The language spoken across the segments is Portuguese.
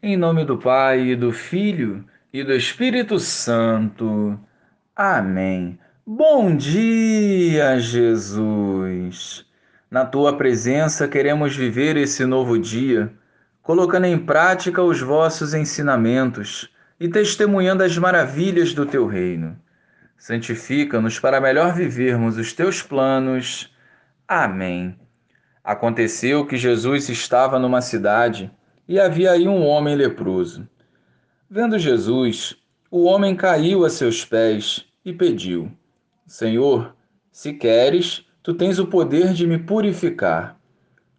Em nome do Pai, e do Filho e do Espírito Santo. Amém. Bom dia, Jesus. Na tua presença queremos viver esse novo dia, colocando em prática os vossos ensinamentos e testemunhando as maravilhas do teu reino. Santifica-nos para melhor vivermos os teus planos. Amém. Aconteceu que Jesus estava numa cidade e havia aí um homem leproso. Vendo Jesus, o homem caiu a seus pés e pediu: Senhor, se queres, tu tens o poder de me purificar.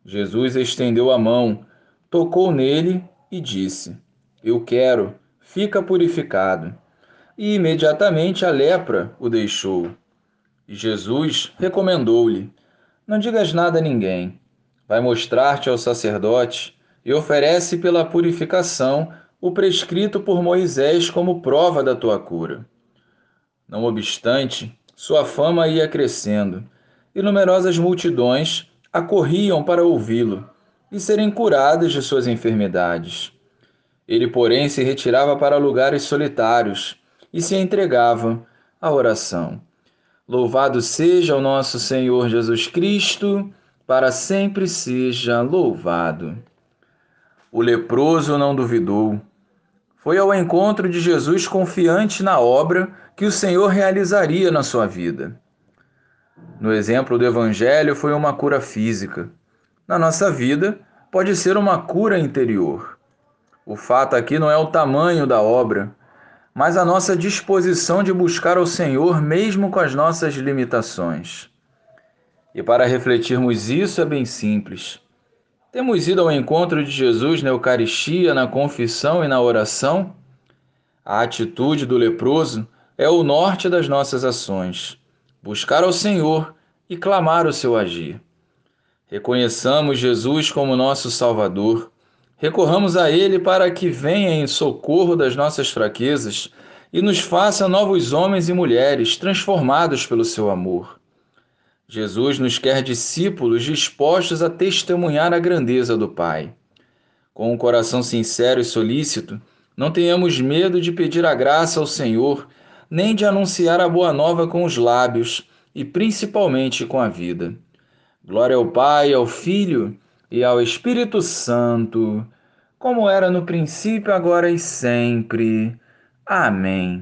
Jesus estendeu a mão, tocou nele e disse: Eu quero, fica purificado. E imediatamente a lepra o deixou. E Jesus recomendou-lhe: Não digas nada a ninguém. Vai mostrar-te ao sacerdote e oferece pela purificação o prescrito por Moisés como prova da tua cura. Não obstante, sua fama ia crescendo, e numerosas multidões acorriam para ouvi-lo e serem curadas de suas enfermidades. Ele, porém, se retirava para lugares solitários e se entregava à oração. Louvado seja o nosso Senhor Jesus Cristo, para sempre seja louvado. O leproso não duvidou. Foi ao encontro de Jesus confiante na obra que o Senhor realizaria na sua vida. No exemplo do Evangelho, foi uma cura física. Na nossa vida, pode ser uma cura interior. O fato aqui não é o tamanho da obra, mas a nossa disposição de buscar ao Senhor mesmo com as nossas limitações. E para refletirmos isso é bem simples. Temos ido ao encontro de Jesus na Eucaristia, na confissão e na oração? A atitude do leproso é o norte das nossas ações. Buscar ao Senhor e clamar o seu agir. Reconheçamos Jesus como nosso Salvador. Recorramos a Ele para que venha em socorro das nossas fraquezas e nos faça novos homens e mulheres transformados pelo seu amor. Jesus nos quer discípulos dispostos a testemunhar a grandeza do Pai. Com um coração sincero e solícito, não tenhamos medo de pedir a graça ao Senhor, nem de anunciar a boa nova com os lábios e principalmente com a vida. Glória ao Pai, ao Filho e ao Espírito Santo, como era no princípio, agora e sempre. Amém.